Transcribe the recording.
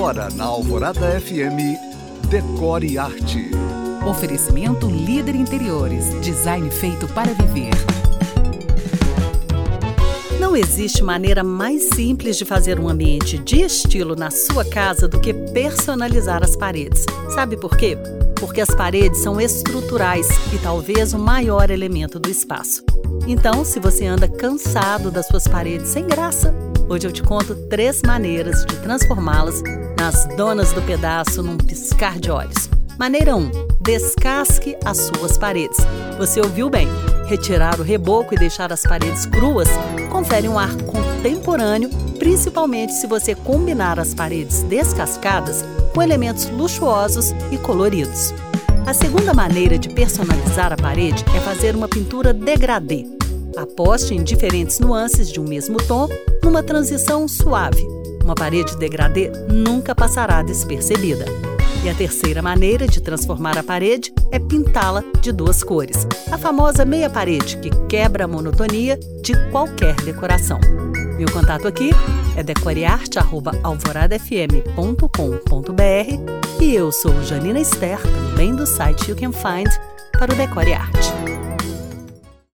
Agora na Alvorada FM, Decore Arte. Oferecimento Líder Interiores, design feito para viver. Não existe maneira mais simples de fazer um ambiente de estilo na sua casa do que personalizar as paredes. Sabe por quê? Porque as paredes são estruturais e talvez o maior elemento do espaço. Então, se você anda cansado das suas paredes sem graça, hoje eu te conto três maneiras de transformá-las nas donas do pedaço num piscar de olhos. Maneira 1. Descasque as suas paredes. Você ouviu bem? Retirar o reboco e deixar as paredes cruas confere um ar contemporâneo, principalmente se você combinar as paredes descascadas com elementos luxuosos e coloridos. A segunda maneira de personalizar a parede é fazer uma pintura degradê. Aposte em diferentes nuances de um mesmo tom numa transição suave. Uma parede degradê nunca passará despercebida. E a terceira maneira de transformar a parede é pintá-la de duas cores. A famosa meia parede, que quebra a monotonia de qualquer decoração. Meu contato aqui é decorearte.alvoradafm.com.br e eu sou Janina Esther, também do site You Can Find, para o Decore Arte.